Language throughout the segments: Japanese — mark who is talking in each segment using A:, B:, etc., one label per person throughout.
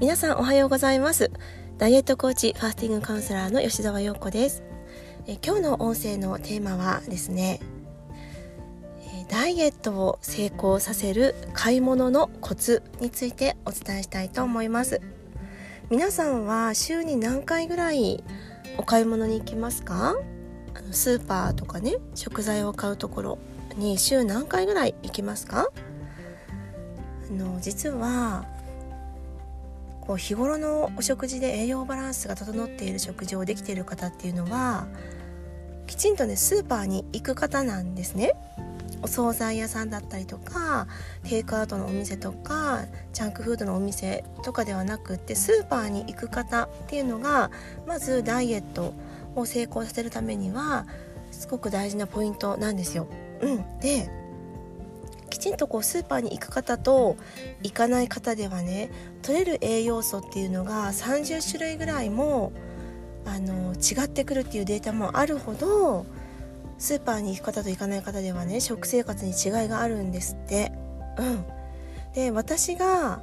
A: 皆さんおはようございます。ダイエットコーチファスティングカウンセラーの吉澤陽子です。え今日の音声のテーマはですねダイエットを成功させる買い物のコツについてお伝えしたいと思います。皆さんは週に何回ぐらいお買い物に行きますか？あのスーパーとかね食材を買うところに週何回ぐらい行きますか？あの実はこう日頃のお食事で栄養バランスが整っている食事をできている方っていうのはきちんとねスーパーに行く方なんですね。お惣菜屋さんだったりとかテイクアウトのお店とかジャンクフードのお店とかではなくってスーパーに行く方っていうのがまずダイエットを成功させるためにはすごく大事なポイントなんですよ。うん、でちんとこうスーパーに行く方と行かない方ではね取れる栄養素っていうのが30種類ぐらいもあの違ってくるっていうデータもあるほどスーパーに行く方と行かない方ではね食生活に違いがあるんですって。うん、で私が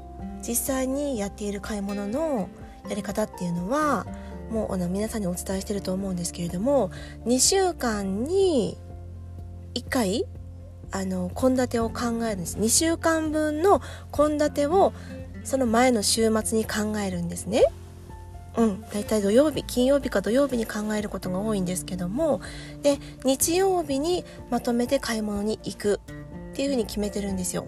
A: 実際にやっている買い物のやり方っていうのはもうあの皆さんにお伝えしてると思うんですけれども2週間に1回あの献立を考えるんです。2週間分の献立をその前の週末に考えるんですね。うん、だいたい土曜日金曜日か土曜日に考えることが多いんですけども。で日曜日にまとめて買い物に行くっていうふうに決めてるんですよ。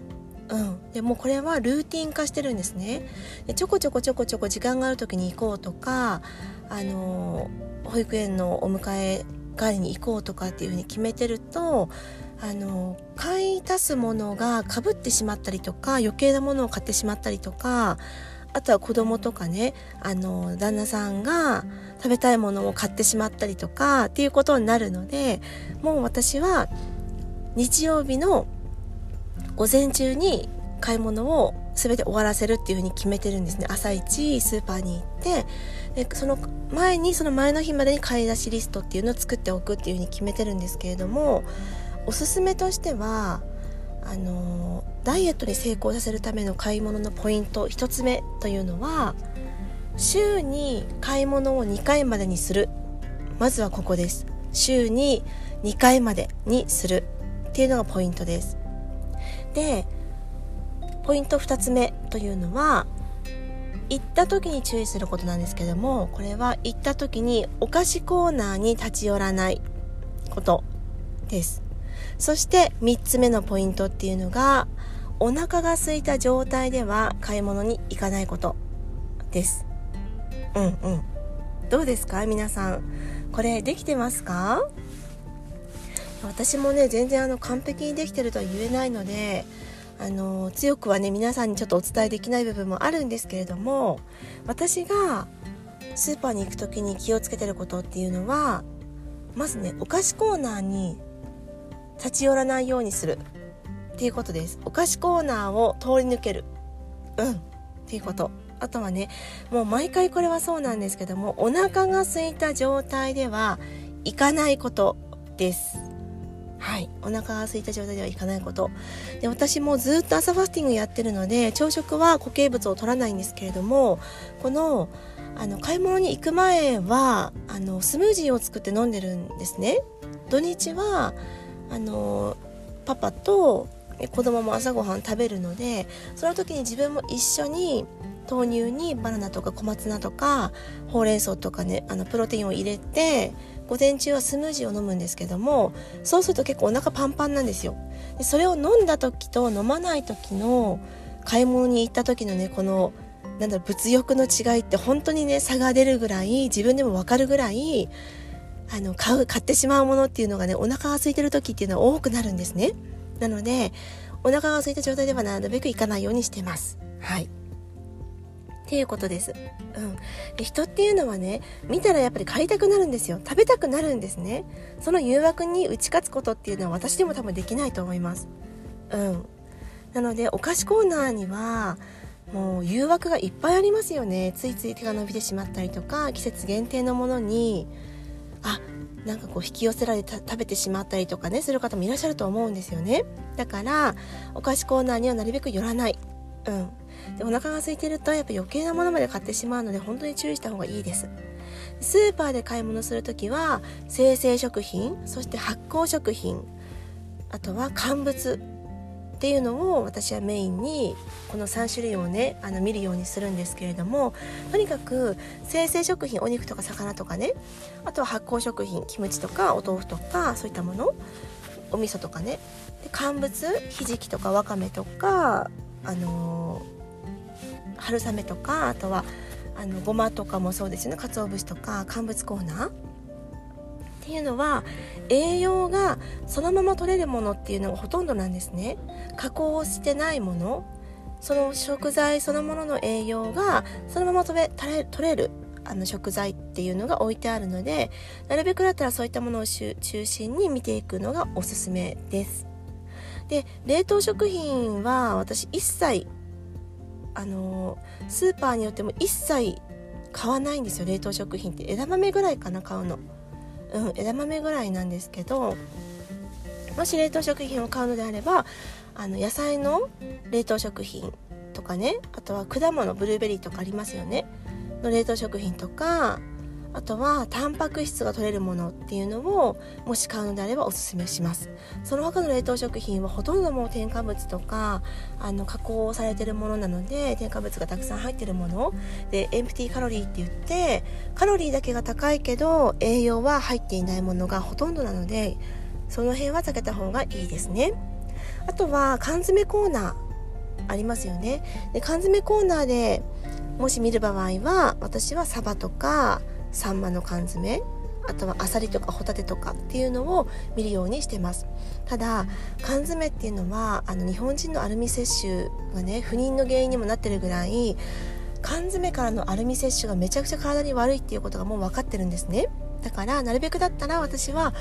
A: うん、でもこれはルーティン化してるんですね。でちょこちょこちょこちょこ時間がある時に行こうとかあの保育園のお迎え帰りに行こうとかっていうふうに決めてるとあの買い足すものがかぶってしまったりとか余計なものを買ってしまったりとかあとは子供とかねあの旦那さんが食べたいものを買ってしまったりとかっていうことになるのでもう私は日曜日の午前中に買い物を全て終わらせるっていうふうに決めてるんですね。朝一スーパーに行ってでその前にその前の日までに買い出しリストっていうのを作っておくっていうふうに決めてるんですけれどもおすすめとしてはあのダイエットに成功させるための買い物のポイント1つ目というのは週に買い物を2回までにする。まずはここです。週に2回までにする。っていうのがポイントです。でポイント2つ目というのは行った時に注意することなんですけどもこれは行った時にお菓子コーナーに立ち寄らないことです。そして3つ目のポイントっていうのがお腹が空いた状態では買い物に行かないことです。うんうん。どうですか？皆さん。これできてますか？私もね全然あの完璧にできてるとは言えないのであの強くはね皆さんにちょっとお伝えできない部分もあるんですけれども私がスーパーに行く時に気をつけてることっていうのはまずねお菓子コーナーに立ち寄らないようにするっていうことです。お菓子コーナーを通り抜ける。うん。っていうこと。あとはねもう毎回これはそうなんですけどもお腹が空いた状態では行かないことです。はい。お腹が空いた状態ではいかないこと。で私もずっと朝ファスティングやってるので朝食は固形物を取らないんですけれどもこのあの買い物に行く前はあのスムージーを作って飲んでるんですね。土日はあのパパと子供も朝ごはん食べるのでその時に自分も一緒に豆乳にバナナとか小松菜とかほうれん草とかねあのプロテインを入れて午前中はスムージーを飲むんですけどもそうすると結構お腹パンパンなんですよ。でそれを飲んだ時と飲まない時の買い物に行った時のねこのなんだろう物欲の違いって本当にね差が出るぐらい自分でも分かるぐらいあの買う買ってしまうものっていうのがねお腹が空いてる時っていうのは多くなるんですねなのでお腹が空いた状態ではなるべく行かないようにしてますはいっていうことです。うん。で人っていうのはね、見たらやっぱり買いたくなるんですよ。食べたくなるんですね。その誘惑に打ち勝つことっていうのは私でも多分できないと思います。うん。なので、お菓子コーナーには、もう誘惑がいっぱいありますよね。ついつい手が伸びてしまったりとか、季節限定のものに、あなんかこう引き寄せられた食べてしまったりとかねする方もいらっしゃると思うんですよね。だからお菓子コーナーにはなるべく寄らない。うん。でお腹が空いてるとやっぱ余計なものまで買ってしまうので本当に注意した方がいいです。スーパーで買い物する時は生鮮食品そして発酵食品あとは乾物。っていうのを私はメインにこの3種類をねあの見るようにするんですけれどもとにかく生鮮食品お肉とか魚とかねあとは発酵食品キムチとかお豆腐とかそういったものお味噌とかねで乾物ひじきとかわかめとかあのー、春雨とかあとはあのごまとかもそうですよね。鰹節とか乾物コーナー。っていうのは栄養がそのまま取れるものっていうのがほとんどなんですね。加工してないものその食材そのものの栄養がそのまま取れ取れるあの食材っていうのが置いてあるのでなるべくだったらそういったものを中心に見ていくのがおすすめです。で冷凍食品は私一切あのスーパーによっても一切買わないんですよ冷凍食品って。枝豆ぐらいかな買うの。うん、枝豆ぐらいなんですけどもし冷凍食品を買うのであればあの野菜の冷凍食品とかねあとは果物ブルーベリーとかありますよね。の冷凍食品とかあとはタンパク質が取れるものっていうのをもし買うのであればおすすめします。その他の冷凍食品はほとんどもう添加物とかあの加工されてるものなので添加物がたくさん入ってるもの。でエンプティカロリーって言ってカロリーだけが高いけど栄養は入っていないものがほとんどなのでその辺は避けた方がいいですね。あとは缶詰コーナー。ありますよね。で缶詰コーナーでもし見る場合は私はサバとかサンマの缶詰あとはアサリとかホタテとかっていうのを見るようにしてます。ただ缶詰っていうのはあの日本人のアルミ摂取がね不妊の原因にもなってるぐらい缶詰からのアルミ摂取がめちゃくちゃ体に悪いっていうことがもう分かってるんですね。だからなるべくだったら私は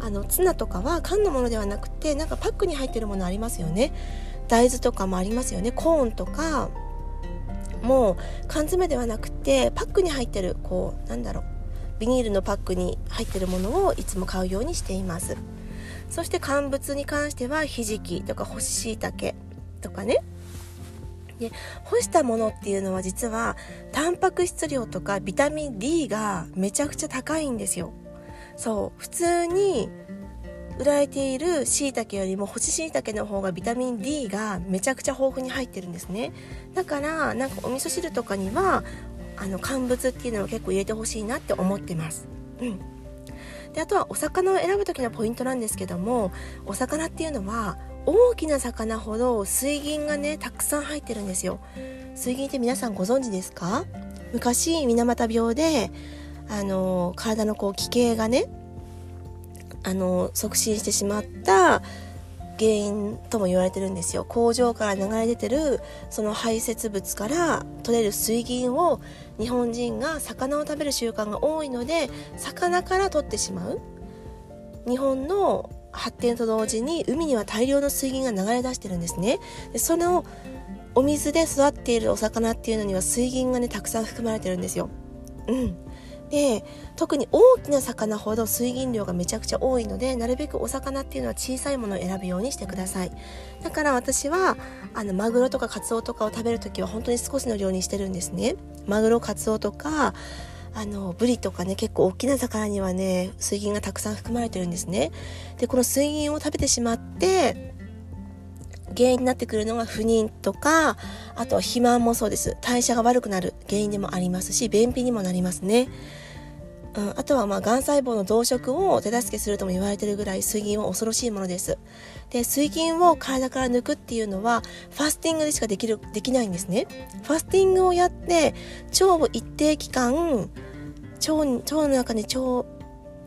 A: あのツナとかは缶のものではなくてなんかパックに入ってるものありますよね。大豆とかもありますよね。コーンとかも缶詰ではなくてパックに入ってるこうなんだろうビニールのパックに入ってるものをいつも買うようにしています。そして乾物に関してはひじきとか干し椎茸とかね。で干したものっていうのは実はタンパク質量とかビタミン D がめちゃくちゃ高いんですよ。そう普通に売られている椎茸よりも干し椎茸の方がビタミン D がめちゃくちゃ豊富に入ってるんですね。だからなんかお味噌汁とかにはあの乾物っていうのを結構入れてほしいなって思ってます。うん。であとはお魚を選ぶ時のポイントなんですけどもお魚っていうのは大きな魚ほど水銀がねたくさん入ってるんですよ。水銀って皆さんご存知ですか？昔水俣病であの体のこう奇形がねあの促進してしまった原因とも言われてるんですよ。工場から流れ出てるその排泄物から取れる水銀を日本人が魚を食べる習慣が多いので魚から取ってしまう。日本の発展と同時に海には大量の水銀が流れ出してるんですね。でそのお水で育っているお魚っていうのには水銀がねたくさん含まれてるんですよ。うん。で特に大きな魚ほど水銀量がめちゃくちゃ多いのでなるべくお魚っていうのは小さいものを選ぶようにしてください。だから私はあのマグロとかカツオとかを食べる時は本当に少しの量にしてるんですね。マグロカツオとかあのブリとかね結構大きな魚にはね水銀がたくさん含まれてるんですね。でこの水銀を食べてしまって原因になってくるのが不妊とかあとは肥満もそうです。代謝が悪くなる原因でもありますし便秘にもなりますね。うん、あとはまあがん細胞の増殖を手助けするとも言われてるぐらい水銀は恐ろしいものです。で水銀を体から抜くっていうのはファスティングでしかできるできないんですね。ファスティングをやって腸を一定期間腸腸の中に腸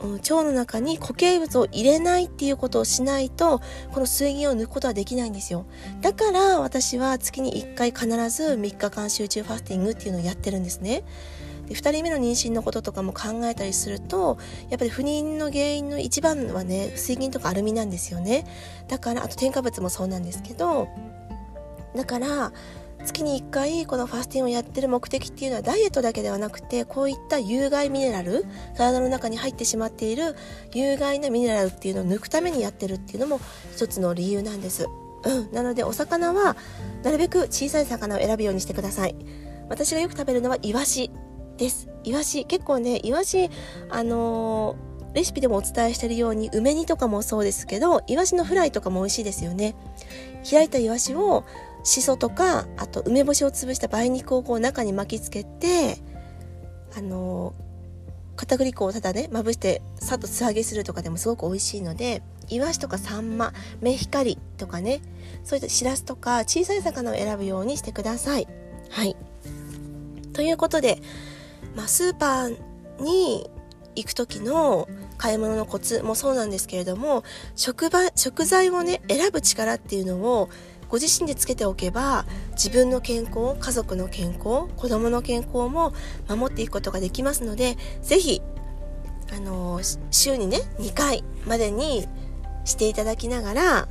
A: 腸の中に固形物を入れないっていうことをしないとこの水銀を抜くことはできないんですよ。だから私は月に1回必ず3日間集中ファスティングっていうのをやってるんですね。で2人目の妊娠のこととかも考えたりするとやっぱり不妊の原因の一番はね水銀とかアルミなんですよね。だからあと添加物もそうなんですけどだから月に1回このファスティングをやってる目的っていうのはダイエットだけではなくてこういった有害ミネラル体の中に入ってしまっている有害なミネラルっていうのを抜くためにやってるっていうのも一つの理由なんです。うん。なのでお魚はなるべく小さい魚を選ぶようにしてください。私がよく食べるのはイワシです。イワシ。結構ねイワシあのー、レシピでもお伝えしてるように梅煮とかもそうですけどイワシのフライとかも美味しいですよね。開いたイワシをしそとかあと梅干しを潰した梅肉をこう中に巻きつけてあの片栗粉をただねまぶしてさっと素揚げするとかでもすごく美味しいのでイワシとかサンマメヒカリとかねそういったしらすとか小さい魚を選ぶようにしてください。はいということで、まあ、スーパーに行く時の買い物のコツもそうなんですけれども食場食材をね選ぶ力っていうのをご自身でつけておけば自分の健康家族の健康子供の健康も守っていくことができますので是非あの週にね2回までにしていただきながら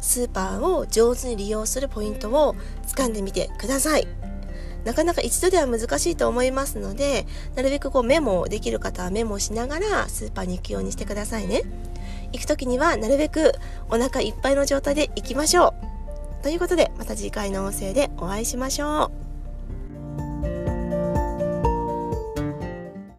A: スーパーを上手に利用するポイントを掴んでみてください。なかなか一度では難しいと思いますので、なるべくこうメモできる方はメモしながらスーパーに行くようにしてくださいね。行く時にはなるべくお腹いっぱいの状態で行きましょう。ということで、また次回の音声でお会いしましょう。